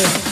Hey.